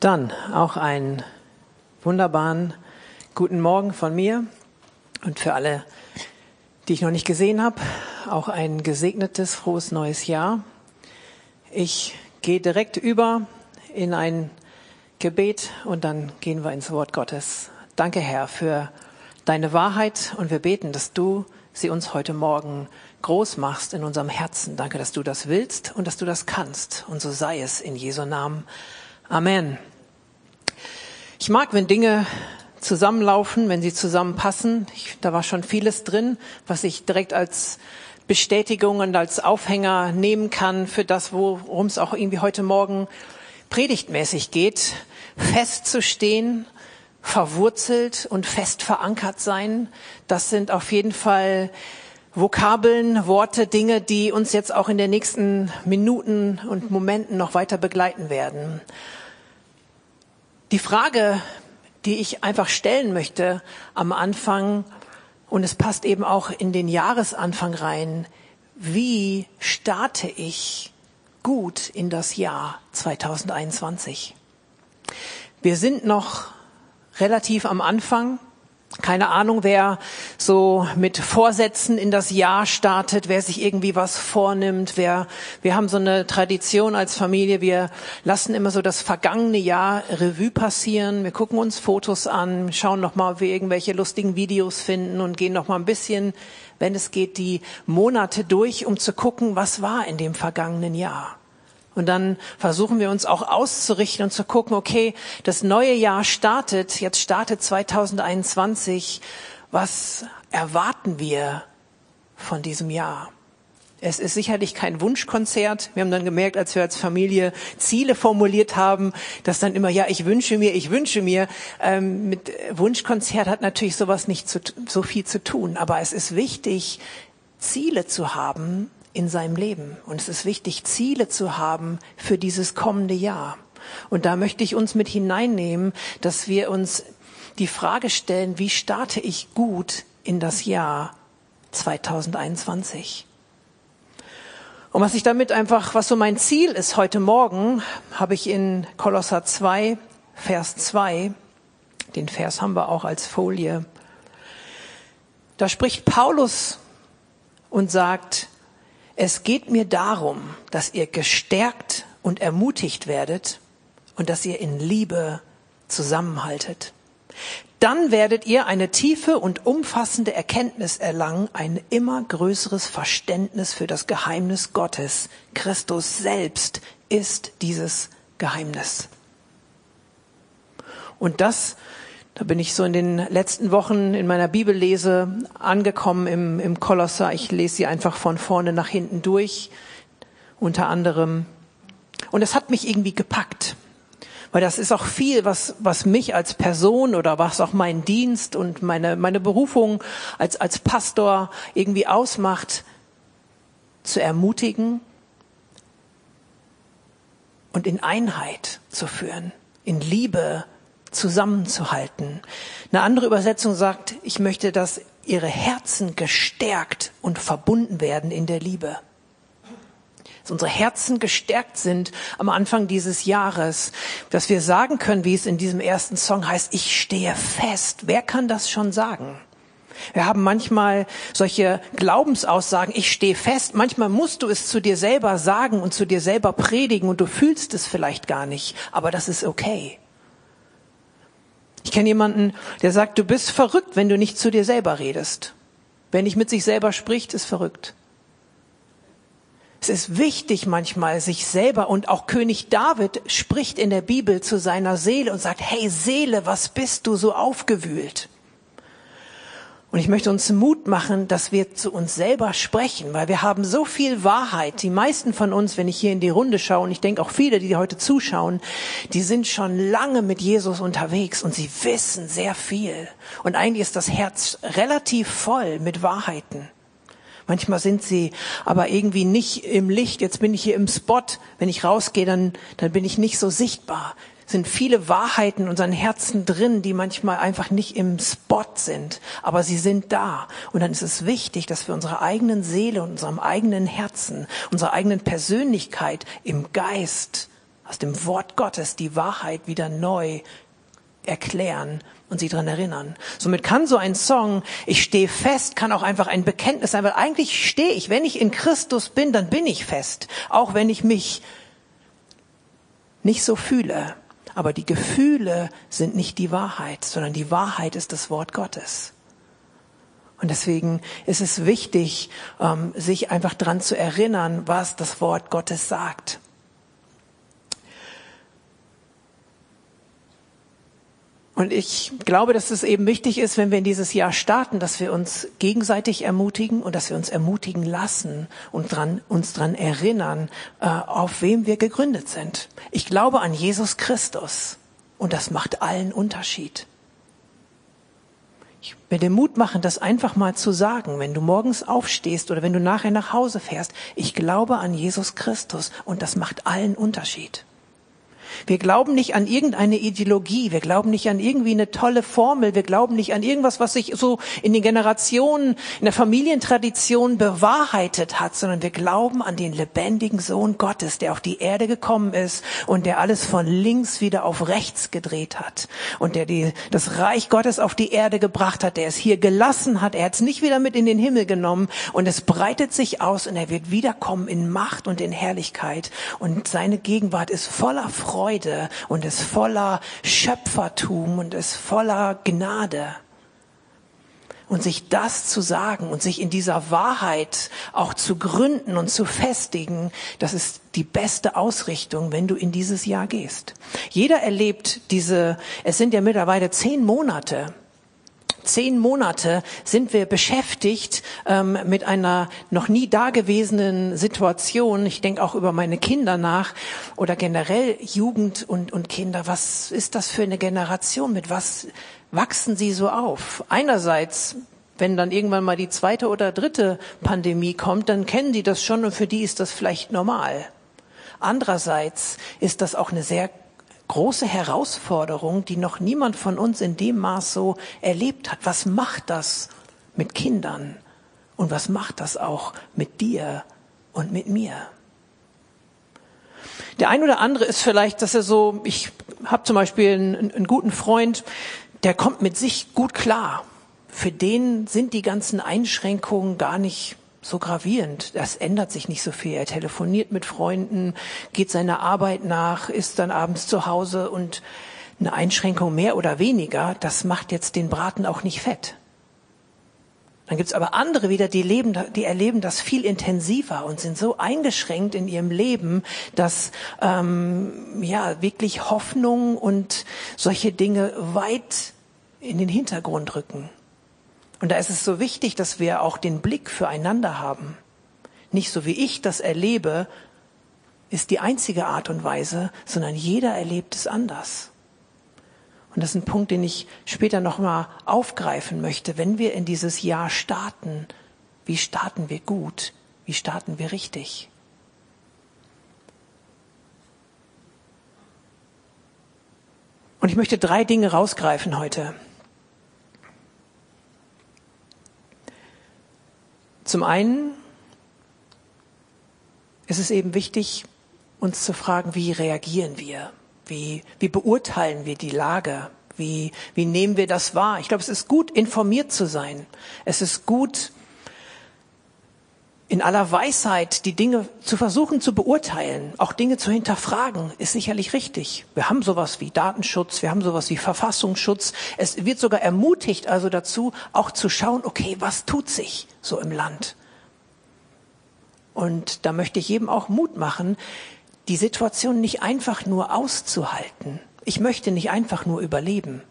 Dann auch einen wunderbaren guten Morgen von mir und für alle, die ich noch nicht gesehen habe, auch ein gesegnetes, frohes neues Jahr. Ich gehe direkt über in ein Gebet und dann gehen wir ins Wort Gottes. Danke, Herr, für deine Wahrheit und wir beten, dass du sie uns heute Morgen groß machst in unserem Herzen. Danke, dass du das willst und dass du das kannst. Und so sei es in Jesu Namen. Amen. Ich mag, wenn Dinge zusammenlaufen, wenn sie zusammenpassen. Ich, da war schon vieles drin, was ich direkt als Bestätigung und als Aufhänger nehmen kann für das, worum es auch irgendwie heute Morgen predigtmäßig geht. Festzustehen, verwurzelt und fest verankert sein. Das sind auf jeden Fall Vokabeln, Worte, Dinge, die uns jetzt auch in den nächsten Minuten und Momenten noch weiter begleiten werden. Die Frage, die ich einfach stellen möchte am Anfang, und es passt eben auch in den Jahresanfang rein, wie starte ich gut in das Jahr 2021? Wir sind noch relativ am Anfang keine Ahnung, wer so mit Vorsätzen in das Jahr startet, wer sich irgendwie was vornimmt, wer, wir haben so eine Tradition als Familie, wir lassen immer so das vergangene Jahr Revue passieren, wir gucken uns Fotos an, schauen nochmal, ob wir irgendwelche lustigen Videos finden und gehen nochmal ein bisschen, wenn es geht, die Monate durch, um zu gucken, was war in dem vergangenen Jahr. Und dann versuchen wir uns auch auszurichten und zu gucken, okay, das neue Jahr startet, jetzt startet 2021. Was erwarten wir von diesem Jahr? Es ist sicherlich kein Wunschkonzert. Wir haben dann gemerkt, als wir als Familie Ziele formuliert haben, dass dann immer, ja, ich wünsche mir, ich wünsche mir. Ähm, mit Wunschkonzert hat natürlich sowas nicht zu, so viel zu tun. Aber es ist wichtig, Ziele zu haben, in seinem Leben. Und es ist wichtig, Ziele zu haben für dieses kommende Jahr. Und da möchte ich uns mit hineinnehmen, dass wir uns die Frage stellen, wie starte ich gut in das Jahr 2021? Und was ich damit einfach, was so mein Ziel ist heute Morgen, habe ich in Kolosser 2, Vers 2, den Vers haben wir auch als Folie. Da spricht Paulus und sagt, es geht mir darum, dass ihr gestärkt und ermutigt werdet und dass ihr in Liebe zusammenhaltet. Dann werdet ihr eine tiefe und umfassende Erkenntnis erlangen, ein immer größeres Verständnis für das Geheimnis Gottes. Christus selbst ist dieses Geheimnis. Und das da bin ich so in den letzten Wochen in meiner Bibellese angekommen im, im Kolosser. Ich lese sie einfach von vorne nach hinten durch, unter anderem. Und es hat mich irgendwie gepackt. Weil das ist auch viel, was, was mich als Person oder was auch mein Dienst und meine, meine Berufung als, als Pastor irgendwie ausmacht, zu ermutigen und in Einheit zu führen, in Liebe zusammenzuhalten. Eine andere Übersetzung sagt, ich möchte, dass ihre Herzen gestärkt und verbunden werden in der Liebe. Dass unsere Herzen gestärkt sind am Anfang dieses Jahres, dass wir sagen können, wie es in diesem ersten Song heißt, ich stehe fest. Wer kann das schon sagen? Wir haben manchmal solche Glaubensaussagen, ich stehe fest. Manchmal musst du es zu dir selber sagen und zu dir selber predigen und du fühlst es vielleicht gar nicht, aber das ist okay. Ich kenne jemanden, der sagt, du bist verrückt, wenn du nicht zu dir selber redest. Wer nicht mit sich selber spricht, ist verrückt. Es ist wichtig manchmal, sich selber und auch König David spricht in der Bibel zu seiner Seele und sagt, hey Seele, was bist du so aufgewühlt? Und ich möchte uns Mut machen, dass wir zu uns selber sprechen, weil wir haben so viel Wahrheit. Die meisten von uns, wenn ich hier in die Runde schaue, und ich denke auch viele, die heute zuschauen, die sind schon lange mit Jesus unterwegs und sie wissen sehr viel. Und eigentlich ist das Herz relativ voll mit Wahrheiten. Manchmal sind sie aber irgendwie nicht im Licht. Jetzt bin ich hier im Spot. Wenn ich rausgehe, dann, dann bin ich nicht so sichtbar sind viele Wahrheiten in unseren Herzen drin, die manchmal einfach nicht im Spot sind, aber sie sind da. Und dann ist es wichtig, dass wir unserer eigenen Seele und unserem eigenen Herzen, unserer eigenen Persönlichkeit im Geist aus dem Wort Gottes die Wahrheit wieder neu erklären und sie dran erinnern. Somit kann so ein Song, ich stehe fest, kann auch einfach ein Bekenntnis sein, weil eigentlich stehe ich, wenn ich in Christus bin, dann bin ich fest, auch wenn ich mich nicht so fühle. Aber die Gefühle sind nicht die Wahrheit, sondern die Wahrheit ist das Wort Gottes. Und deswegen ist es wichtig, ähm, sich einfach dran zu erinnern, was das Wort Gottes sagt. Und ich glaube, dass es eben wichtig ist, wenn wir in dieses Jahr starten, dass wir uns gegenseitig ermutigen und dass wir uns ermutigen lassen und dran, uns dran erinnern, äh, auf wem wir gegründet sind. Ich glaube an Jesus Christus und das macht allen Unterschied. Ich will dir Mut machen, das einfach mal zu sagen, wenn du morgens aufstehst oder wenn du nachher nach Hause fährst. Ich glaube an Jesus Christus und das macht allen Unterschied. Wir glauben nicht an irgendeine Ideologie, wir glauben nicht an irgendwie eine tolle Formel, wir glauben nicht an irgendwas, was sich so in den Generationen, in der Familientradition bewahrheitet hat, sondern wir glauben an den lebendigen Sohn Gottes, der auf die Erde gekommen ist und der alles von links wieder auf rechts gedreht hat und der die, das Reich Gottes auf die Erde gebracht hat, der es hier gelassen hat, er hat es nicht wieder mit in den Himmel genommen und es breitet sich aus und er wird wiederkommen in Macht und in Herrlichkeit und seine Gegenwart ist voller Freude Freude und ist voller Schöpfertum und ist voller Gnade. Und sich das zu sagen und sich in dieser Wahrheit auch zu gründen und zu festigen, das ist die beste Ausrichtung, wenn du in dieses Jahr gehst. Jeder erlebt diese, es sind ja mittlerweile zehn Monate, zehn Monate sind wir beschäftigt ähm, mit einer noch nie dagewesenen Situation. Ich denke auch über meine Kinder nach oder generell Jugend und, und Kinder. Was ist das für eine Generation? Mit was wachsen sie so auf? Einerseits wenn dann irgendwann mal die zweite oder dritte Pandemie kommt, dann kennen die das schon und für die ist das vielleicht normal. Andererseits ist das auch eine sehr große Herausforderung, die noch niemand von uns in dem Maß so erlebt hat. Was macht das mit Kindern? Und was macht das auch mit dir und mit mir? Der ein oder andere ist vielleicht, dass er so, ich habe zum Beispiel einen, einen guten Freund, der kommt mit sich gut klar. Für den sind die ganzen Einschränkungen gar nicht so gravierend. Das ändert sich nicht so viel. Er telefoniert mit Freunden, geht seiner Arbeit nach, ist dann abends zu Hause und eine Einschränkung mehr oder weniger, das macht jetzt den Braten auch nicht fett. Dann gibt's aber andere wieder, die, leben, die erleben das viel intensiver und sind so eingeschränkt in ihrem Leben, dass ähm, ja wirklich Hoffnung und solche Dinge weit in den Hintergrund rücken. Und da ist es so wichtig, dass wir auch den Blick füreinander haben. Nicht so wie ich das erlebe, ist die einzige Art und Weise, sondern jeder erlebt es anders. Und das ist ein Punkt, den ich später nochmal aufgreifen möchte. Wenn wir in dieses Jahr starten, wie starten wir gut? Wie starten wir richtig? Und ich möchte drei Dinge rausgreifen heute. Zum einen ist es eben wichtig, uns zu fragen, wie reagieren wir? Wie, wie beurteilen wir die Lage? Wie, wie nehmen wir das wahr? Ich glaube, es ist gut, informiert zu sein. Es ist gut, in aller Weisheit die Dinge zu versuchen zu beurteilen, auch Dinge zu hinterfragen, ist sicherlich richtig. Wir haben sowas wie Datenschutz, wir haben sowas wie Verfassungsschutz. Es wird sogar ermutigt also dazu, auch zu schauen, okay, was tut sich so im Land? Und da möchte ich jedem auch Mut machen, die Situation nicht einfach nur auszuhalten. Ich möchte nicht einfach nur überleben.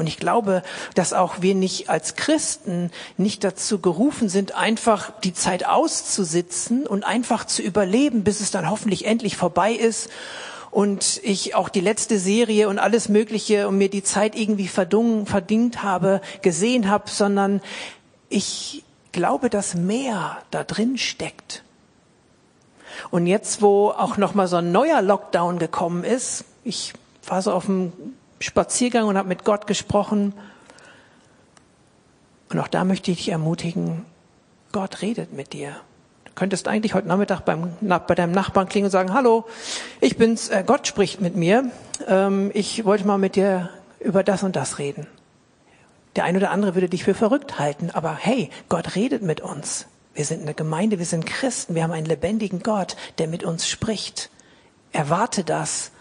Und ich glaube, dass auch wir nicht als Christen nicht dazu gerufen sind, einfach die Zeit auszusitzen und einfach zu überleben, bis es dann hoffentlich endlich vorbei ist und ich auch die letzte Serie und alles Mögliche und mir die Zeit irgendwie verdungen, verdient habe, gesehen habe, sondern ich glaube, dass mehr da drin steckt. Und jetzt, wo auch noch mal so ein neuer Lockdown gekommen ist, ich war so auf dem Spaziergang und habe mit Gott gesprochen. Und auch da möchte ich dich ermutigen, Gott redet mit dir. Du könntest eigentlich heute Nachmittag beim, bei deinem Nachbarn klingen und sagen, hallo, ich bin's, äh, Gott spricht mit mir. Ähm, ich wollte mal mit dir über das und das reden. Der eine oder andere würde dich für verrückt halten, aber hey, Gott redet mit uns. Wir sind eine Gemeinde, wir sind Christen, wir haben einen lebendigen Gott, der mit uns spricht. Erwarte das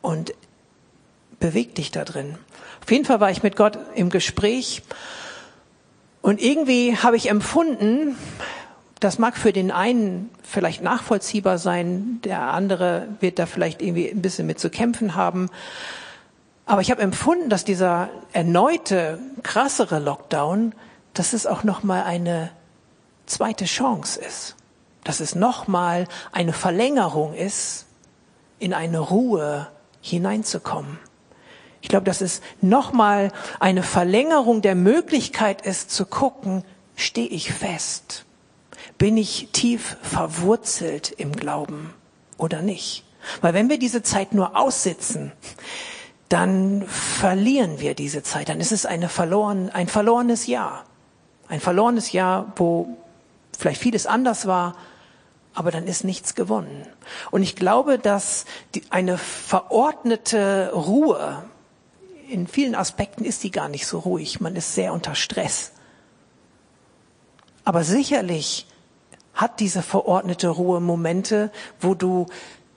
und beweg dich da drin. Auf jeden Fall war ich mit Gott im Gespräch und irgendwie habe ich empfunden, das mag für den einen vielleicht nachvollziehbar sein, der andere wird da vielleicht irgendwie ein bisschen mit zu kämpfen haben. Aber ich habe empfunden, dass dieser erneute, krassere Lockdown, dass es auch nochmal eine zweite Chance ist. Dass es nochmal eine Verlängerung ist, in eine Ruhe hineinzukommen. Ich glaube, dass es nochmal eine Verlängerung der Möglichkeit ist zu gucken, stehe ich fest? Bin ich tief verwurzelt im Glauben oder nicht? Weil wenn wir diese Zeit nur aussitzen, dann verlieren wir diese Zeit. Dann ist es eine verloren, ein verlorenes Jahr. Ein verlorenes Jahr, wo vielleicht vieles anders war, aber dann ist nichts gewonnen. Und ich glaube, dass die, eine verordnete Ruhe, in vielen Aspekten ist die gar nicht so ruhig. Man ist sehr unter Stress. Aber sicherlich hat diese verordnete Ruhe Momente, wo du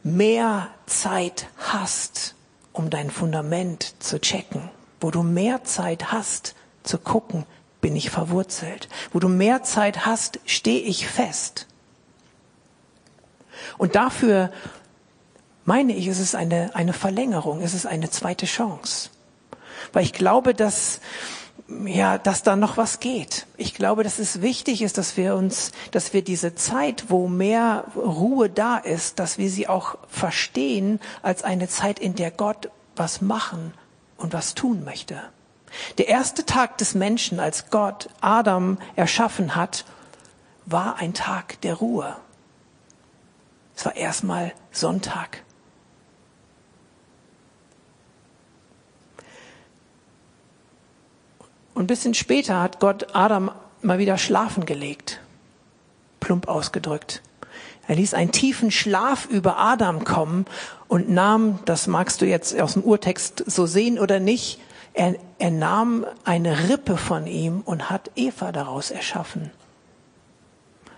mehr Zeit hast, um dein Fundament zu checken, wo du mehr Zeit hast zu gucken, bin ich verwurzelt, wo du mehr Zeit hast, stehe ich fest. Und dafür meine ich, es ist eine, eine Verlängerung, es ist eine zweite Chance. Weil ich glaube, dass ja, dass da noch was geht. Ich glaube, dass es wichtig ist, dass wir uns, dass wir diese Zeit, wo mehr Ruhe da ist, dass wir sie auch verstehen als eine Zeit, in der Gott was machen und was tun möchte. Der erste Tag des Menschen, als Gott Adam erschaffen hat, war ein Tag der Ruhe. Es war erstmal Sonntag. Und ein bisschen später hat Gott Adam mal wieder schlafen gelegt. Plump ausgedrückt. Er ließ einen tiefen Schlaf über Adam kommen und nahm, das magst du jetzt aus dem Urtext so sehen oder nicht, er, er nahm eine Rippe von ihm und hat Eva daraus erschaffen.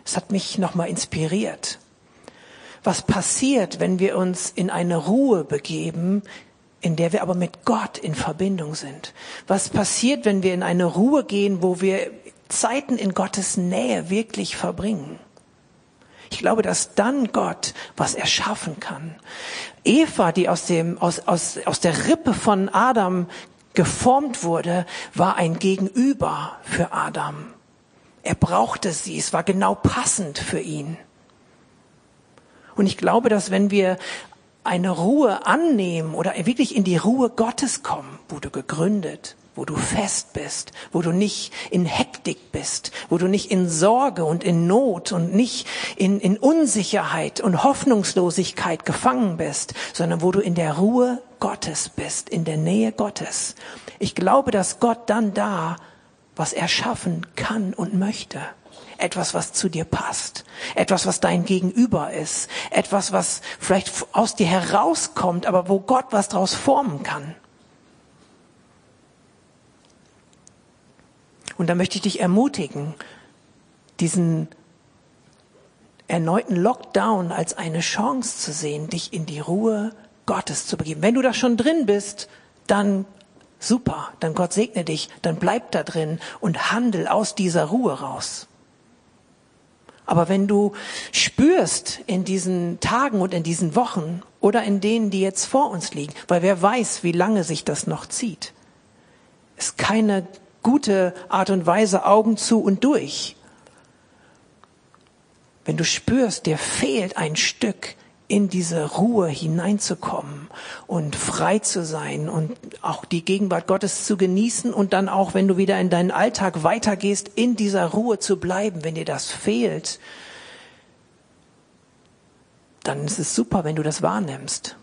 Es hat mich nochmal inspiriert. Was passiert, wenn wir uns in eine Ruhe begeben, in der wir aber mit Gott in Verbindung sind. Was passiert, wenn wir in eine Ruhe gehen, wo wir Zeiten in Gottes Nähe wirklich verbringen? Ich glaube, dass dann Gott was erschaffen kann. Eva, die aus dem, aus, aus, aus der Rippe von Adam geformt wurde, war ein Gegenüber für Adam. Er brauchte sie. Es war genau passend für ihn. Und ich glaube, dass wenn wir eine Ruhe annehmen oder wirklich in die Ruhe Gottes kommen, wo du gegründet, wo du fest bist, wo du nicht in Hektik bist, wo du nicht in Sorge und in Not und nicht in, in Unsicherheit und Hoffnungslosigkeit gefangen bist, sondern wo du in der Ruhe Gottes bist, in der Nähe Gottes. Ich glaube, dass Gott dann da was erschaffen kann und möchte etwas, was zu dir passt, etwas, was dein Gegenüber ist, etwas, was vielleicht aus dir herauskommt, aber wo Gott was daraus formen kann. Und da möchte ich dich ermutigen, diesen erneuten Lockdown als eine Chance zu sehen, dich in die Ruhe Gottes zu begeben. Wenn du da schon drin bist, dann super, dann Gott segne dich, dann bleib da drin und handel aus dieser Ruhe raus. Aber wenn du spürst in diesen Tagen und in diesen Wochen oder in denen, die jetzt vor uns liegen, weil wer weiß, wie lange sich das noch zieht, ist keine gute Art und Weise Augen zu und durch. Wenn du spürst, dir fehlt ein Stück, in diese Ruhe hineinzukommen und frei zu sein und auch die Gegenwart Gottes zu genießen und dann auch, wenn du wieder in deinen Alltag weitergehst, in dieser Ruhe zu bleiben, wenn dir das fehlt, dann ist es super, wenn du das wahrnimmst.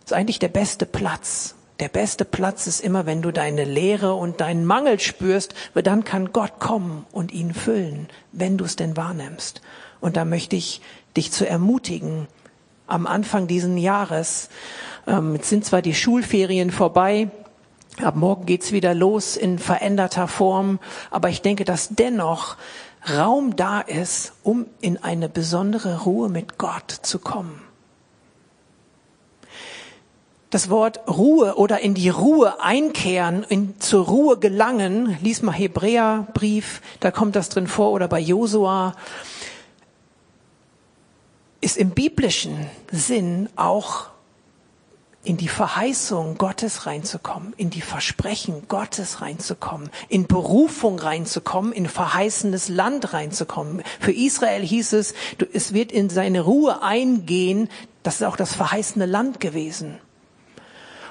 Das ist eigentlich der beste Platz. Der beste Platz ist immer, wenn du deine Leere und deinen Mangel spürst, weil dann kann Gott kommen und ihn füllen, wenn du es denn wahrnimmst. Und da möchte ich dich zu ermutigen, am Anfang diesen Jahres, ähm, jetzt sind zwar die Schulferien vorbei, Ab morgen geht's wieder los in veränderter Form, aber ich denke, dass dennoch Raum da ist, um in eine besondere Ruhe mit Gott zu kommen. Das Wort Ruhe oder in die Ruhe einkehren, in, zur Ruhe gelangen, lies mal Hebräerbrief, da kommt das drin vor, oder bei Josua, ist im biblischen Sinn auch in die Verheißung Gottes reinzukommen, in die Versprechen Gottes reinzukommen, in Berufung reinzukommen, in verheißenes Land reinzukommen. Für Israel hieß es, es wird in seine Ruhe eingehen, das ist auch das verheißene Land gewesen.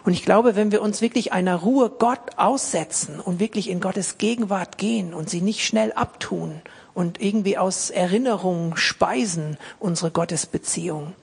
Und ich glaube, wenn wir uns wirklich einer Ruhe Gott aussetzen und wirklich in Gottes Gegenwart gehen und sie nicht schnell abtun und irgendwie aus Erinnerungen speisen, unsere Gottesbeziehung,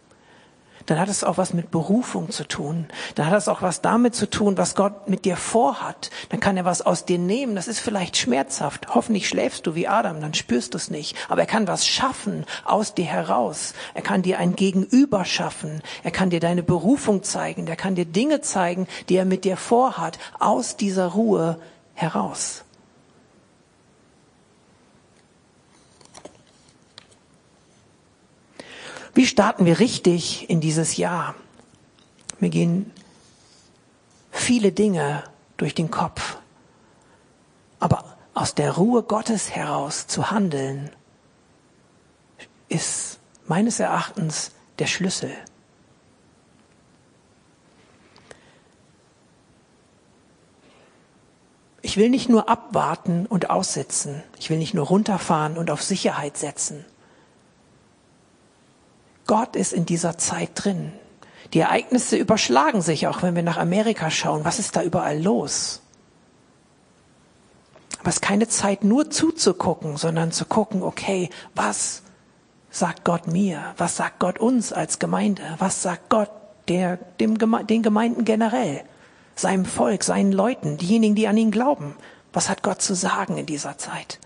dann hat es auch was mit Berufung zu tun. Dann hat es auch was damit zu tun, was Gott mit dir vorhat. Dann kann er was aus dir nehmen. Das ist vielleicht schmerzhaft. Hoffentlich schläfst du wie Adam, dann spürst du es nicht. Aber er kann was schaffen aus dir heraus. Er kann dir ein Gegenüber schaffen. Er kann dir deine Berufung zeigen. Er kann dir Dinge zeigen, die er mit dir vorhat, aus dieser Ruhe heraus. Wie starten wir richtig in dieses Jahr? Mir gehen viele Dinge durch den Kopf. Aber aus der Ruhe Gottes heraus zu handeln, ist meines Erachtens der Schlüssel. Ich will nicht nur abwarten und aussitzen. Ich will nicht nur runterfahren und auf Sicherheit setzen. Gott ist in dieser Zeit drin. Die Ereignisse überschlagen sich, auch wenn wir nach Amerika schauen. Was ist da überall los? Aber es ist keine Zeit, nur zuzugucken, sondern zu gucken, okay, was sagt Gott mir? Was sagt Gott uns als Gemeinde? Was sagt Gott der, dem, den Gemeinden generell? Seinem Volk, seinen Leuten, diejenigen, die an ihn glauben? Was hat Gott zu sagen in dieser Zeit?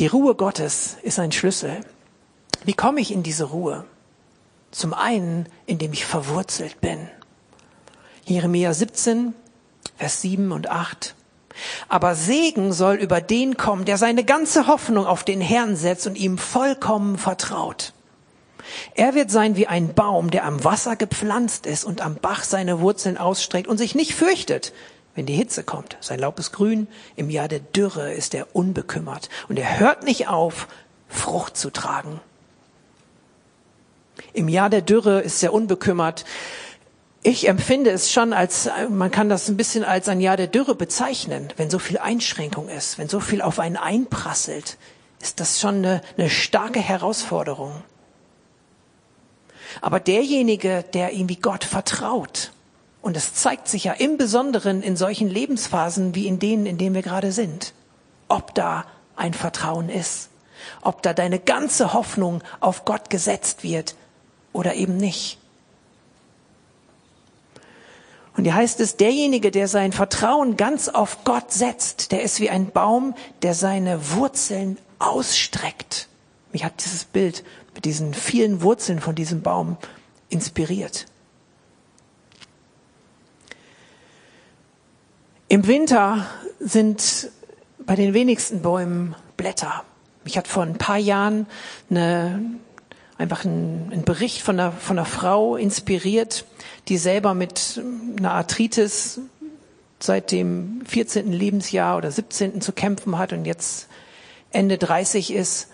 Die Ruhe Gottes ist ein Schlüssel. Wie komme ich in diese Ruhe? Zum einen, indem ich verwurzelt bin. Jeremia 17, Vers 7 und 8. Aber Segen soll über den kommen, der seine ganze Hoffnung auf den Herrn setzt und ihm vollkommen vertraut. Er wird sein wie ein Baum, der am Wasser gepflanzt ist und am Bach seine Wurzeln ausstreckt und sich nicht fürchtet, wenn die Hitze kommt. Sein Laub ist grün, im Jahr der Dürre ist er unbekümmert und er hört nicht auf, Frucht zu tragen. Im Jahr der Dürre ist er unbekümmert. Ich empfinde es schon als, man kann das ein bisschen als ein Jahr der Dürre bezeichnen, wenn so viel Einschränkung ist, wenn so viel auf einen einprasselt, ist das schon eine, eine starke Herausforderung. Aber derjenige, der ihm wie Gott vertraut, und es zeigt sich ja im Besonderen in solchen Lebensphasen wie in denen, in denen wir gerade sind, ob da ein Vertrauen ist, ob da deine ganze Hoffnung auf Gott gesetzt wird oder eben nicht. Und hier heißt es, derjenige, der sein Vertrauen ganz auf Gott setzt, der ist wie ein Baum, der seine Wurzeln ausstreckt. Mich hat dieses Bild mit diesen vielen Wurzeln von diesem Baum inspiriert. Im Winter sind bei den wenigsten Bäumen Blätter. Mich hat vor ein paar Jahren eine, einfach ein, ein Bericht von einer, von einer Frau inspiriert, die selber mit einer Arthritis seit dem 14. Lebensjahr oder 17. zu kämpfen hat und jetzt Ende 30 ist.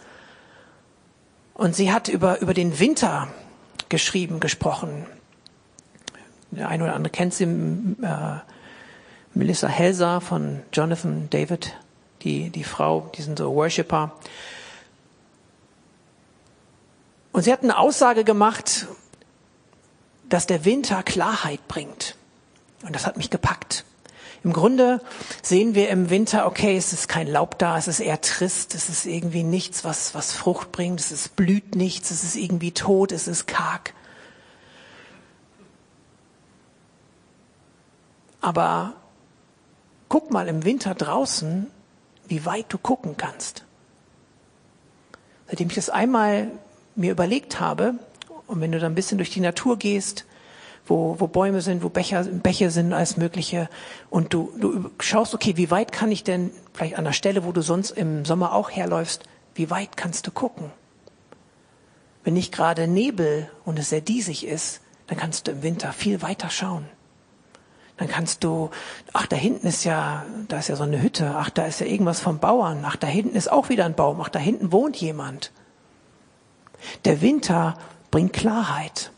Und sie hat über, über den Winter geschrieben, gesprochen. Der eine oder andere kennt sie, äh, Melissa Helser von Jonathan David, die, die Frau, die sind so Worshipper. Und sie hat eine Aussage gemacht, dass der Winter Klarheit bringt. Und das hat mich gepackt. Im Grunde sehen wir im Winter, okay, es ist kein Laub da, es ist eher trist, es ist irgendwie nichts, was, was Frucht bringt, es ist blüht nichts, es ist irgendwie tot, es ist karg. Aber guck mal im Winter draußen, wie weit du gucken kannst. Seitdem ich das einmal mir überlegt habe, und wenn du dann ein bisschen durch die Natur gehst, wo, wo Bäume sind, wo Becher, Bäche sind, alles Mögliche, und du, du schaust, okay, wie weit kann ich denn, vielleicht an der Stelle, wo du sonst im Sommer auch herläufst, wie weit kannst du gucken? Wenn nicht gerade Nebel und es sehr diesig ist, dann kannst du im Winter viel weiter schauen. Dann kannst du, ach, da hinten ist ja, da ist ja so eine Hütte, ach, da ist ja irgendwas vom Bauern, ach, da hinten ist auch wieder ein Baum, ach, da hinten wohnt jemand. Der Winter bringt Klarheit.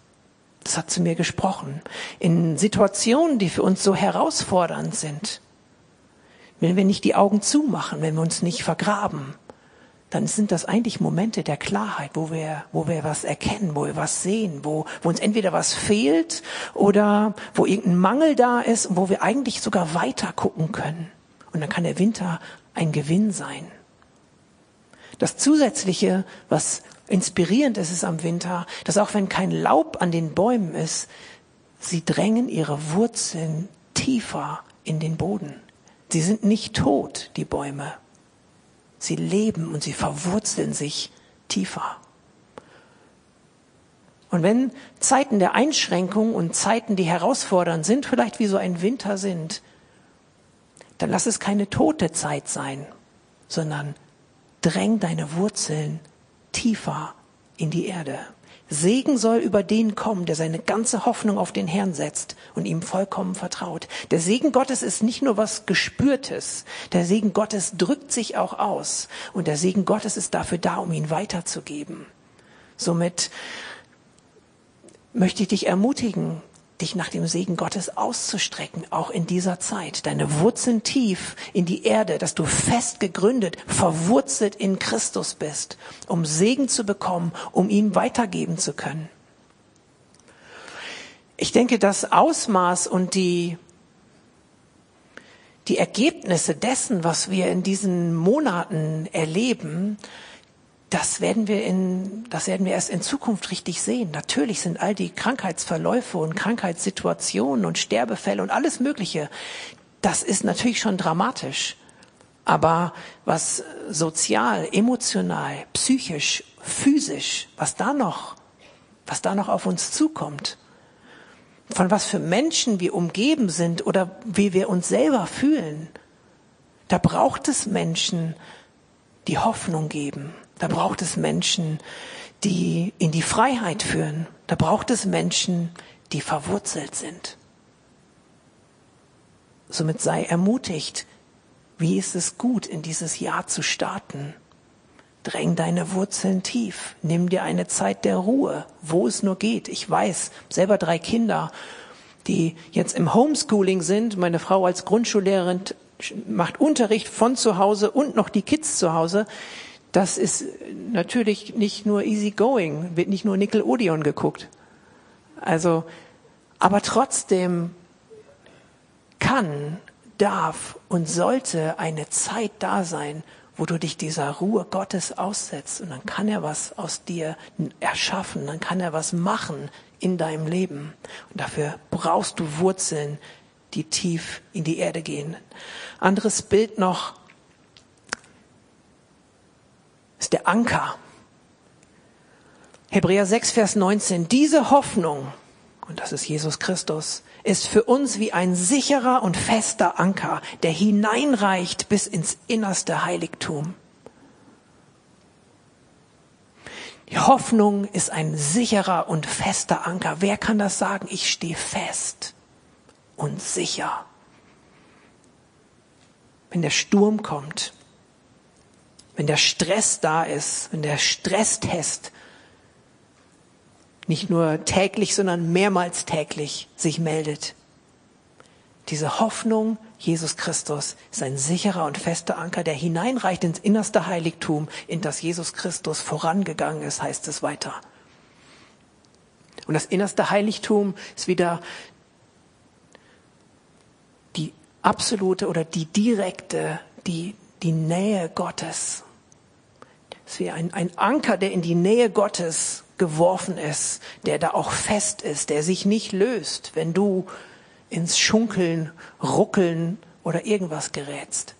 Das hat zu mir gesprochen. In Situationen, die für uns so herausfordernd sind, wenn wir nicht die Augen zumachen, wenn wir uns nicht vergraben, dann sind das eigentlich Momente der Klarheit, wo wir, wo wir was erkennen, wo wir was sehen, wo, wo uns entweder was fehlt oder wo irgendein Mangel da ist, wo wir eigentlich sogar weiter gucken können. Und dann kann der Winter ein Gewinn sein. Das Zusätzliche, was inspirierend ist, ist am Winter, dass auch wenn kein Laub an den Bäumen ist, sie drängen ihre Wurzeln tiefer in den Boden. Sie sind nicht tot, die Bäume. Sie leben und sie verwurzeln sich tiefer. Und wenn Zeiten der Einschränkung und Zeiten, die herausfordernd sind, vielleicht wie so ein Winter sind, dann lass es keine tote Zeit sein, sondern dräng deine Wurzeln tiefer in die Erde. Segen soll über den kommen, der seine ganze Hoffnung auf den Herrn setzt und ihm vollkommen vertraut. Der Segen Gottes ist nicht nur was Gespürtes. Der Segen Gottes drückt sich auch aus. Und der Segen Gottes ist dafür da, um ihn weiterzugeben. Somit möchte ich dich ermutigen, dich nach dem Segen Gottes auszustrecken, auch in dieser Zeit. Deine Wurzeln tief in die Erde, dass du fest gegründet, verwurzelt in Christus bist, um Segen zu bekommen, um ihn weitergeben zu können. Ich denke, das Ausmaß und die, die Ergebnisse dessen, was wir in diesen Monaten erleben, das werden wir in, das werden wir erst in Zukunft richtig sehen. Natürlich sind all die Krankheitsverläufe und Krankheitssituationen und Sterbefälle und alles Mögliche, das ist natürlich schon dramatisch. Aber was sozial, emotional, psychisch, physisch, was da noch, was da noch auf uns zukommt, von was für Menschen wir umgeben sind oder wie wir uns selber fühlen, da braucht es Menschen, die Hoffnung geben, da braucht es Menschen, die in die Freiheit führen. Da braucht es Menschen, die verwurzelt sind. Somit sei ermutigt, wie ist es gut, in dieses Jahr zu starten. Dräng deine Wurzeln tief. Nimm dir eine Zeit der Ruhe, wo es nur geht. Ich weiß, selber drei Kinder, die jetzt im Homeschooling sind. Meine Frau als Grundschullehrerin macht Unterricht von zu Hause und noch die Kids zu Hause das ist natürlich nicht nur easy going, wird nicht nur Nickelodeon geguckt. Also, aber trotzdem kann, darf und sollte eine Zeit da sein, wo du dich dieser Ruhe Gottes aussetzt und dann kann er was aus dir erschaffen, dann kann er was machen in deinem Leben. Und dafür brauchst du Wurzeln, die tief in die Erde gehen. Anderes Bild noch, ist der Anker. Hebräer 6, Vers 19. Diese Hoffnung, und das ist Jesus Christus, ist für uns wie ein sicherer und fester Anker, der hineinreicht bis ins innerste Heiligtum. Die Hoffnung ist ein sicherer und fester Anker. Wer kann das sagen? Ich stehe fest und sicher. Wenn der Sturm kommt, wenn der Stress da ist, wenn der Stresstest nicht nur täglich, sondern mehrmals täglich sich meldet. Diese Hoffnung, Jesus Christus, ist ein sicherer und fester Anker, der hineinreicht ins innerste Heiligtum, in das Jesus Christus vorangegangen ist, heißt es weiter. Und das innerste Heiligtum ist wieder die absolute oder die direkte, die die Nähe Gottes. Es ist wie ein, ein Anker, der in die Nähe Gottes geworfen ist, der da auch fest ist, der sich nicht löst, wenn du ins Schunkeln, Ruckeln oder irgendwas gerätst.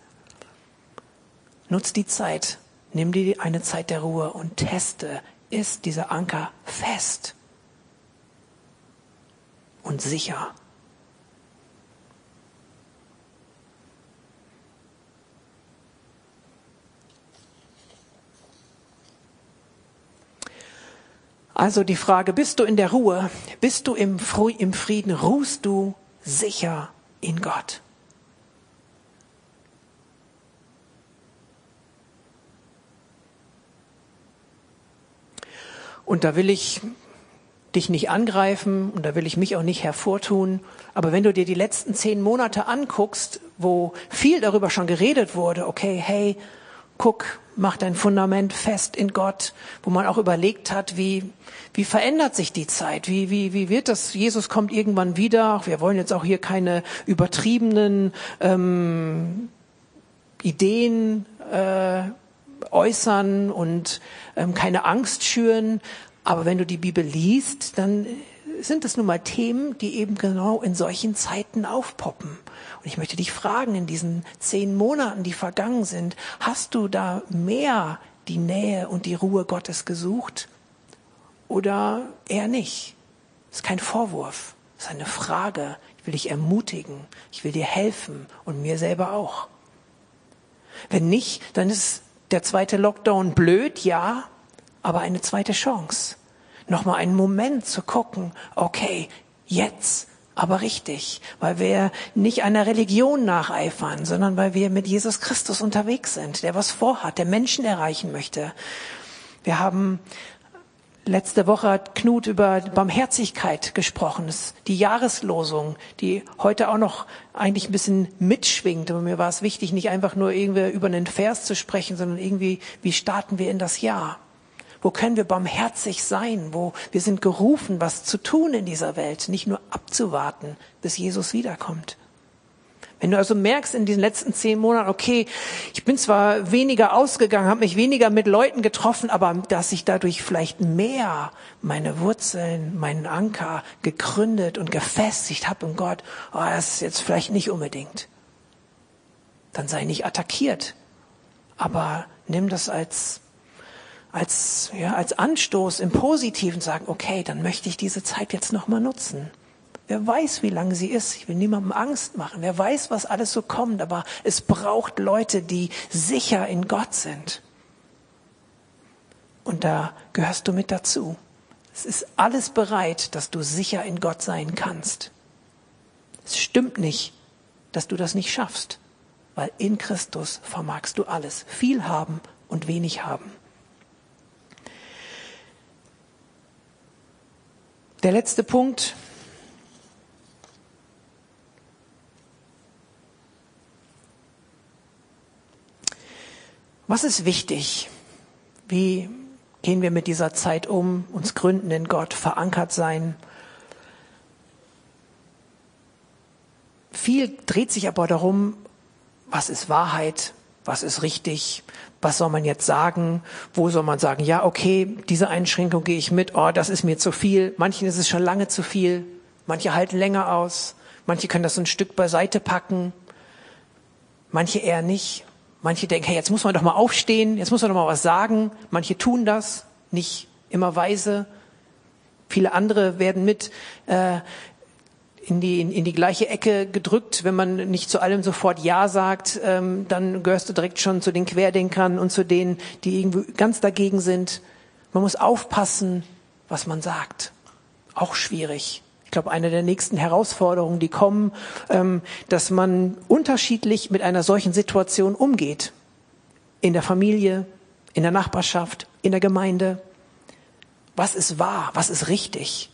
Nutz die Zeit, nimm dir eine Zeit der Ruhe und teste, ist dieser Anker fest und sicher. Also die Frage, bist du in der Ruhe? Bist du im, Frieden? Ruhst du sicher in Gott? Und da will ich dich nicht angreifen und da will ich mich auch nicht hervortun. Aber wenn du dir die letzten zehn Monate anguckst, wo viel darüber schon geredet wurde, okay, hey, guck, mach dein Fundament fest in Gott, wo man auch überlegt hat, wie, wie verändert sich die Zeit? Wie, wie, wie wird das? Jesus kommt irgendwann wieder. Wir wollen jetzt auch hier keine übertriebenen ähm, Ideen äh, äußern und ähm, keine Angst schüren. Aber wenn du die Bibel liest, dann sind es nun mal Themen, die eben genau in solchen Zeiten aufpoppen. Und ich möchte dich fragen, in diesen zehn Monaten, die vergangen sind, hast du da mehr die Nähe und die Ruhe Gottes gesucht oder eher nicht? Das ist kein Vorwurf, das ist eine Frage. Ich will dich ermutigen, ich will dir helfen und mir selber auch. Wenn nicht, dann ist der zweite Lockdown blöd, ja, aber eine zweite Chance. Nochmal einen Moment zu gucken, okay, jetzt aber richtig, weil wir nicht einer Religion nacheifern, sondern weil wir mit Jesus Christus unterwegs sind, der was vorhat, der Menschen erreichen möchte. Wir haben letzte Woche hat Knut über Barmherzigkeit gesprochen, das ist die Jahreslosung, die heute auch noch eigentlich ein bisschen mitschwingt. Aber mir war es wichtig, nicht einfach nur irgendwie über einen Vers zu sprechen, sondern irgendwie, wie starten wir in das Jahr? Wo können wir barmherzig sein? Wo wir sind gerufen, was zu tun in dieser Welt, nicht nur abzuwarten, bis Jesus wiederkommt. Wenn du also merkst in diesen letzten zehn Monaten, okay, ich bin zwar weniger ausgegangen, habe mich weniger mit Leuten getroffen, aber dass ich dadurch vielleicht mehr meine Wurzeln, meinen Anker gegründet und gefestigt habe in Gott, oh, das ist jetzt vielleicht nicht unbedingt. Dann sei nicht attackiert, aber nimm das als als, ja, als Anstoß im Positiven sagen, okay, dann möchte ich diese Zeit jetzt nochmal nutzen. Wer weiß, wie lang sie ist. Ich will niemandem Angst machen. Wer weiß, was alles so kommt. Aber es braucht Leute, die sicher in Gott sind. Und da gehörst du mit dazu. Es ist alles bereit, dass du sicher in Gott sein kannst. Es stimmt nicht, dass du das nicht schaffst, weil in Christus vermagst du alles. Viel haben und wenig haben. Der letzte Punkt. Was ist wichtig? Wie gehen wir mit dieser Zeit um? Uns gründen in Gott, verankert sein. Viel dreht sich aber darum, was ist Wahrheit, was ist richtig, was soll man jetzt sagen, wo soll man sagen, ja, okay, diese Einschränkung gehe ich mit, oh, das ist mir zu viel. Manchen ist es schon lange zu viel, manche halten länger aus, manche können das ein Stück beiseite packen, manche eher nicht. Manche denken, hey, jetzt muss man doch mal aufstehen, jetzt muss man doch mal was sagen. Manche tun das, nicht immer weise. Viele andere werden mit äh, in die, in, in die gleiche Ecke gedrückt. Wenn man nicht zu allem sofort Ja sagt, ähm, dann gehörst du direkt schon zu den Querdenkern und zu denen, die irgendwie ganz dagegen sind. Man muss aufpassen, was man sagt. Auch schwierig. Ich glaube, eine der nächsten Herausforderungen, die kommen, ähm, dass man unterschiedlich mit einer solchen Situation umgeht. In der Familie, in der Nachbarschaft, in der Gemeinde. Was ist wahr? Was ist richtig?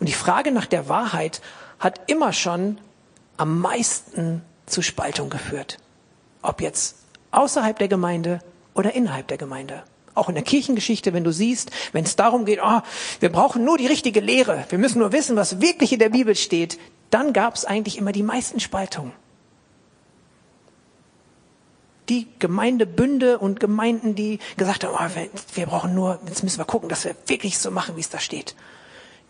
Und die Frage nach der Wahrheit hat immer schon am meisten zu Spaltung geführt. Ob jetzt außerhalb der Gemeinde oder innerhalb der Gemeinde. Auch in der Kirchengeschichte, wenn du siehst, wenn es darum geht, oh, wir brauchen nur die richtige Lehre, wir müssen nur wissen, was wirklich in der Bibel steht, dann gab es eigentlich immer die meisten Spaltungen. Die Gemeindebünde und Gemeinden, die gesagt haben, oh, wir, wir brauchen nur, jetzt müssen wir gucken, dass wir wirklich so machen, wie es da steht.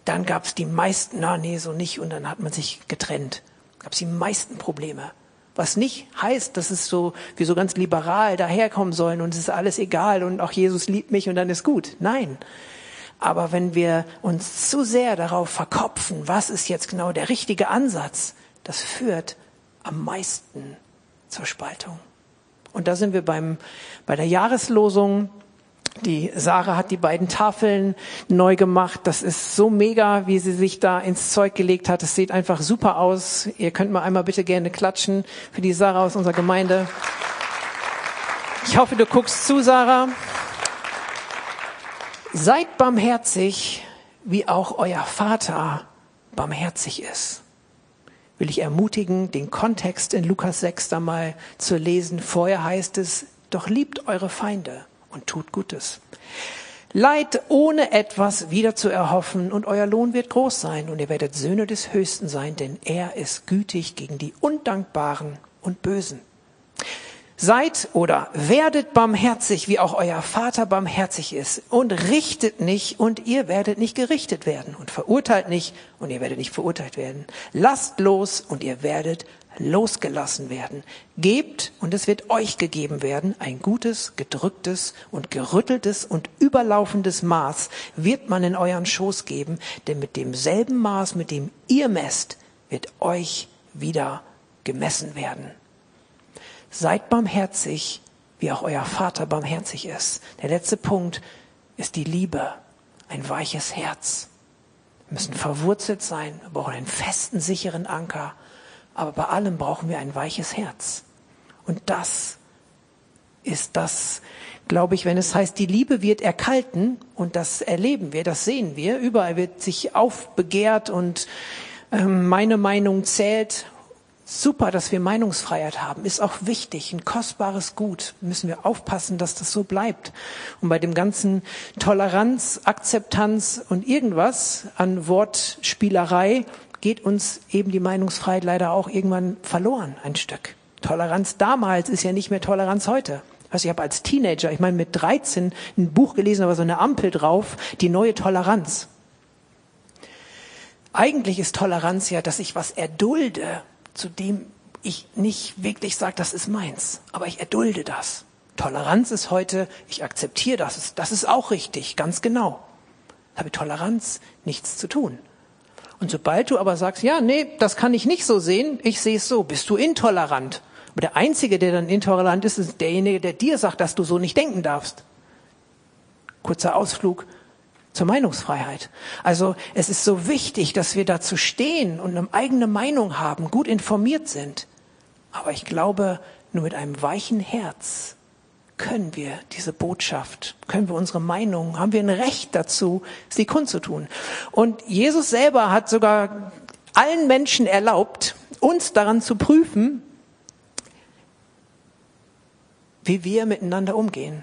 Dann gab es die meisten, na nee, so nicht, und dann hat man sich getrennt. Gab es die meisten Probleme. Was nicht heißt, dass es so, wir so ganz liberal daherkommen sollen und es ist alles egal und auch Jesus liebt mich und dann ist gut. Nein. Aber wenn wir uns zu sehr darauf verkopfen, was ist jetzt genau der richtige Ansatz, das führt am meisten zur Spaltung. Und da sind wir beim, bei der Jahreslosung. Die Sarah hat die beiden Tafeln neu gemacht. Das ist so mega, wie sie sich da ins Zeug gelegt hat. Es sieht einfach super aus. Ihr könnt mal einmal bitte gerne klatschen für die Sarah aus unserer Gemeinde. Ich hoffe, du guckst zu, Sarah. Seid barmherzig, wie auch euer Vater barmherzig ist will ich ermutigen, den Kontext in Lukas 6 da mal zu lesen. Vorher heißt es, doch liebt eure Feinde und tut Gutes. Leid ohne etwas wieder zu erhoffen und euer Lohn wird groß sein und ihr werdet Söhne des Höchsten sein, denn er ist gütig gegen die Undankbaren und Bösen. Seid oder werdet barmherzig, wie auch euer Vater barmherzig ist. Und richtet nicht, und ihr werdet nicht gerichtet werden. Und verurteilt nicht, und ihr werdet nicht verurteilt werden. Lasst los, und ihr werdet losgelassen werden. Gebt, und es wird euch gegeben werden. Ein gutes, gedrücktes und gerütteltes und überlaufendes Maß wird man in euren Schoß geben. Denn mit demselben Maß, mit dem ihr messt, wird euch wieder gemessen werden. Seid barmherzig, wie auch euer Vater barmherzig ist. Der letzte Punkt ist die Liebe, ein weiches Herz. Wir müssen verwurzelt sein, wir brauchen einen festen, sicheren Anker. Aber bei allem brauchen wir ein weiches Herz. Und das ist das, glaube ich, wenn es heißt, die Liebe wird erkalten, und das erleben wir, das sehen wir, überall wird sich aufbegehrt und ähm, meine Meinung zählt super, dass wir Meinungsfreiheit haben, ist auch wichtig, ein kostbares Gut. Müssen wir aufpassen, dass das so bleibt. Und bei dem ganzen Toleranz, Akzeptanz und irgendwas an Wortspielerei geht uns eben die Meinungsfreiheit leider auch irgendwann verloren, ein Stück. Toleranz damals ist ja nicht mehr Toleranz heute. Also ich habe als Teenager, ich meine mit 13 ein Buch gelesen, aber so eine Ampel drauf, die neue Toleranz. Eigentlich ist Toleranz ja, dass ich was erdulde, zu dem ich nicht wirklich sage, das ist meins, aber ich erdulde das. Toleranz ist heute, ich akzeptiere das, das ist auch richtig, ganz genau. Habe Toleranz nichts zu tun. Und sobald du aber sagst, ja, nee, das kann ich nicht so sehen, ich sehe es so, bist du intolerant. Aber der Einzige, der dann intolerant ist, ist derjenige, der dir sagt, dass du so nicht denken darfst. Kurzer Ausflug zur Meinungsfreiheit. Also es ist so wichtig, dass wir dazu stehen und eine eigene Meinung haben, gut informiert sind. Aber ich glaube, nur mit einem weichen Herz können wir diese Botschaft, können wir unsere Meinung, haben wir ein Recht dazu, sie kundzutun. Und Jesus selber hat sogar allen Menschen erlaubt, uns daran zu prüfen, wie wir miteinander umgehen,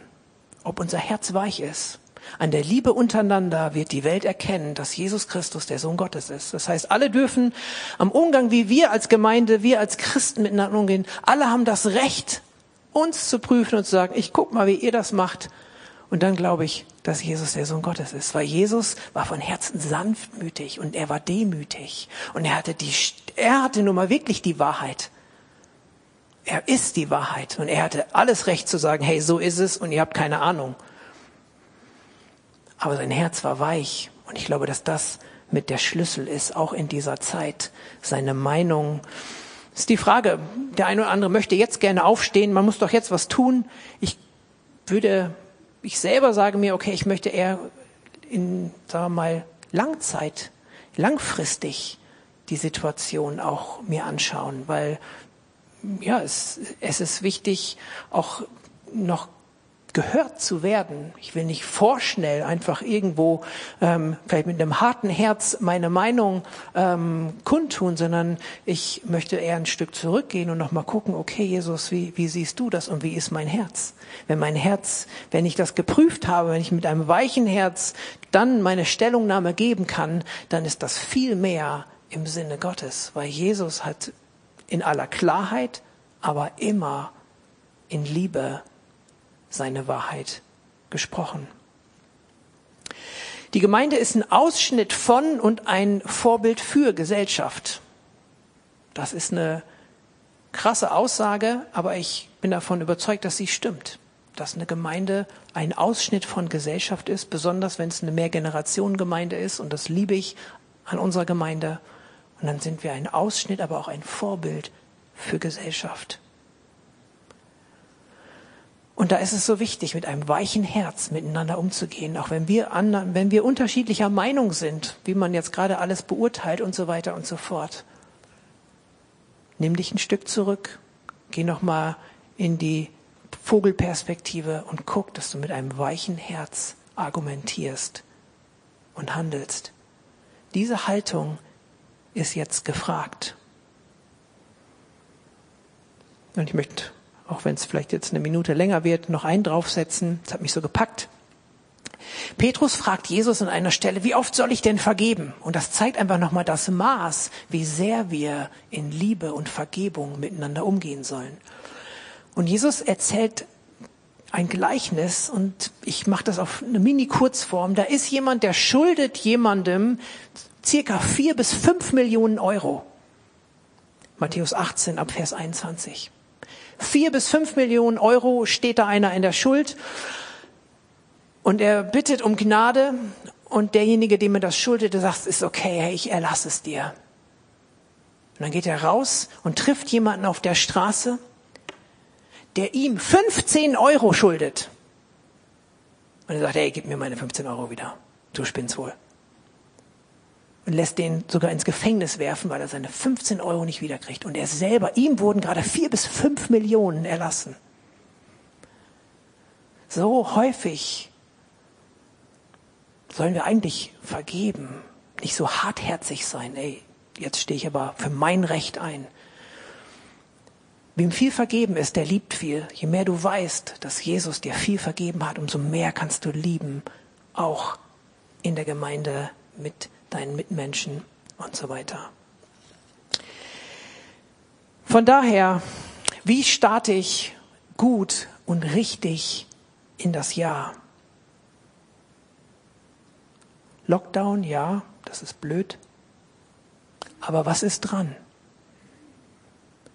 ob unser Herz weich ist an der Liebe untereinander wird die Welt erkennen, dass Jesus Christus der Sohn Gottes ist. Das heißt, alle dürfen am Umgang, wie wir als Gemeinde, wir als Christen miteinander umgehen, alle haben das Recht, uns zu prüfen und zu sagen, ich guck mal, wie ihr das macht. Und dann glaube ich, dass Jesus der Sohn Gottes ist, weil Jesus war von Herzen sanftmütig und er war demütig und er hatte die, er hatte nun mal wirklich die Wahrheit. Er ist die Wahrheit und er hatte alles Recht zu sagen, hey, so ist es und ihr habt keine Ahnung aber sein Herz war weich. Und ich glaube, dass das mit der Schlüssel ist, auch in dieser Zeit. Seine Meinung ist die Frage. Der eine oder andere möchte jetzt gerne aufstehen. Man muss doch jetzt was tun. Ich würde, ich selber sage mir, okay, ich möchte eher in, sagen wir mal, Langzeit, langfristig die Situation auch mir anschauen, weil ja, es, es ist wichtig, auch noch gehört zu werden. Ich will nicht vorschnell einfach irgendwo ähm, vielleicht mit einem harten Herz meine Meinung ähm, kundtun, sondern ich möchte eher ein Stück zurückgehen und nochmal gucken, okay, Jesus, wie, wie siehst du das und wie ist mein Herz? Wenn mein Herz, wenn ich das geprüft habe, wenn ich mit einem weichen Herz dann meine Stellungnahme geben kann, dann ist das viel mehr im Sinne Gottes, weil Jesus hat in aller Klarheit, aber immer in Liebe seine Wahrheit gesprochen. Die Gemeinde ist ein Ausschnitt von und ein Vorbild für Gesellschaft. Das ist eine krasse Aussage, aber ich bin davon überzeugt, dass sie stimmt. Dass eine Gemeinde ein Ausschnitt von Gesellschaft ist, besonders wenn es eine Mehrgenerationengemeinde ist. Und das liebe ich an unserer Gemeinde. Und dann sind wir ein Ausschnitt, aber auch ein Vorbild für Gesellschaft. Und da ist es so wichtig, mit einem weichen Herz miteinander umzugehen, auch wenn wir, anderen, wenn wir unterschiedlicher Meinung sind, wie man jetzt gerade alles beurteilt und so weiter und so fort. Nimm dich ein Stück zurück, geh nochmal in die Vogelperspektive und guck, dass du mit einem weichen Herz argumentierst und handelst. Diese Haltung ist jetzt gefragt. Und ich möchte auch wenn es vielleicht jetzt eine Minute länger wird, noch einen draufsetzen. Das hat mich so gepackt. Petrus fragt Jesus an einer Stelle, wie oft soll ich denn vergeben? Und das zeigt einfach nochmal das Maß, wie sehr wir in Liebe und Vergebung miteinander umgehen sollen. Und Jesus erzählt ein Gleichnis und ich mache das auf eine Mini-Kurzform. Da ist jemand, der schuldet jemandem circa vier bis fünf Millionen Euro. Matthäus 18 ab Vers 21. Vier bis fünf Millionen Euro steht da einer in der Schuld und er bittet um Gnade und derjenige, dem er das schuldete, sagt, ist okay, hey, ich erlasse es dir. Und dann geht er raus und trifft jemanden auf der Straße, der ihm 15 Euro schuldet. Und er sagt, hey, gib mir meine 15 Euro wieder. Du spinnst wohl und lässt den sogar ins Gefängnis werfen, weil er seine 15 Euro nicht wiederkriegt. Und er selber, ihm wurden gerade vier bis fünf Millionen erlassen. So häufig sollen wir eigentlich vergeben, nicht so hartherzig sein. Ey, jetzt stehe ich aber für mein Recht ein. Wem viel vergeben ist, der liebt viel. Je mehr du weißt, dass Jesus dir viel vergeben hat, umso mehr kannst du lieben, auch in der Gemeinde mit deinen Mitmenschen und so weiter. Von daher, wie starte ich gut und richtig in das Jahr? Lockdown, ja, das ist blöd. Aber was ist dran?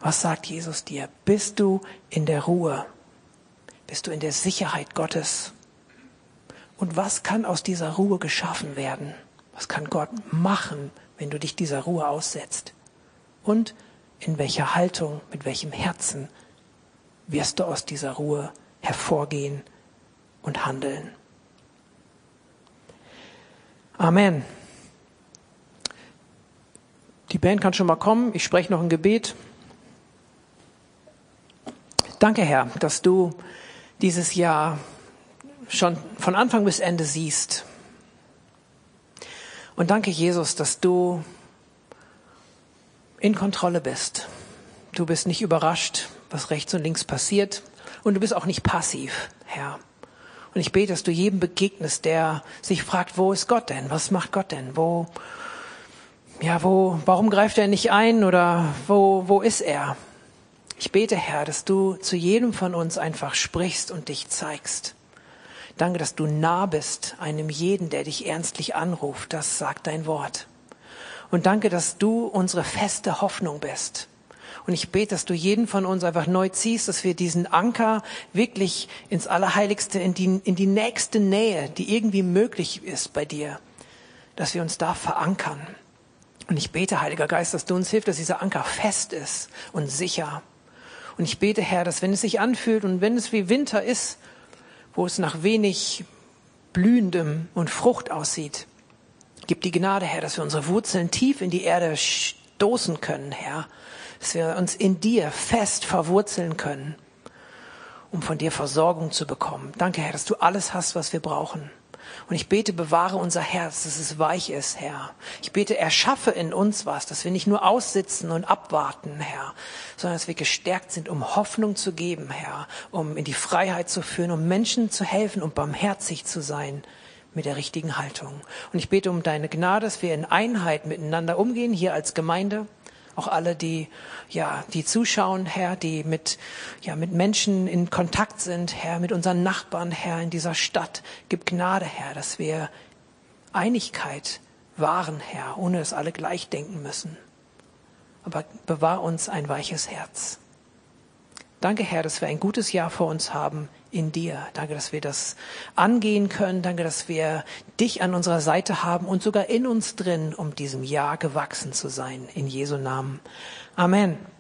Was sagt Jesus dir? Bist du in der Ruhe? Bist du in der Sicherheit Gottes? Und was kann aus dieser Ruhe geschaffen werden? Was kann Gott machen, wenn du dich dieser Ruhe aussetzt? Und in welcher Haltung, mit welchem Herzen wirst du aus dieser Ruhe hervorgehen und handeln? Amen. Die Band kann schon mal kommen. Ich spreche noch ein Gebet. Danke, Herr, dass du dieses Jahr schon von Anfang bis Ende siehst und danke, Jesus, dass du in Kontrolle bist. Du bist nicht überrascht, was rechts und links passiert. Und du bist auch nicht passiv, Herr. Und ich bete, dass du jedem begegnest, der sich fragt, wo ist Gott denn? Was macht Gott denn? Wo, ja, wo, warum greift er nicht ein oder wo, wo ist er? Ich bete, Herr, dass du zu jedem von uns einfach sprichst und dich zeigst. Danke, dass du nah bist einem jeden, der dich ernstlich anruft. Das sagt dein Wort. Und danke, dass du unsere feste Hoffnung bist. Und ich bete, dass du jeden von uns einfach neu ziehst, dass wir diesen Anker wirklich ins Allerheiligste, in die, in die nächste Nähe, die irgendwie möglich ist bei dir, dass wir uns da verankern. Und ich bete, Heiliger Geist, dass du uns hilfst, dass dieser Anker fest ist und sicher. Und ich bete, Herr, dass wenn es sich anfühlt und wenn es wie Winter ist, wo es nach wenig Blühendem und Frucht aussieht. Gib die Gnade, Herr, dass wir unsere Wurzeln tief in die Erde stoßen können, Herr. Dass wir uns in dir fest verwurzeln können, um von dir Versorgung zu bekommen. Danke, Herr, dass du alles hast, was wir brauchen. Und ich bete, bewahre unser Herz, dass es weich ist, Herr. Ich bete, erschaffe in uns was, dass wir nicht nur aussitzen und abwarten, Herr, sondern dass wir gestärkt sind, um Hoffnung zu geben, Herr, um in die Freiheit zu führen, um Menschen zu helfen, um barmherzig zu sein mit der richtigen Haltung. Und ich bete um deine Gnade, dass wir in Einheit miteinander umgehen, hier als Gemeinde auch alle, die, ja, die zuschauen, Herr, die mit, ja, mit Menschen in Kontakt sind, Herr, mit unseren Nachbarn, Herr, in dieser Stadt. Gib Gnade, Herr, dass wir Einigkeit wahren, Herr, ohne dass alle gleich denken müssen. Aber bewahr uns ein weiches Herz. Danke, Herr, dass wir ein gutes Jahr vor uns haben in dir. Danke, dass wir das angehen können. Danke, dass wir dich an unserer Seite haben und sogar in uns drin, um diesem Jahr gewachsen zu sein. In Jesu Namen. Amen.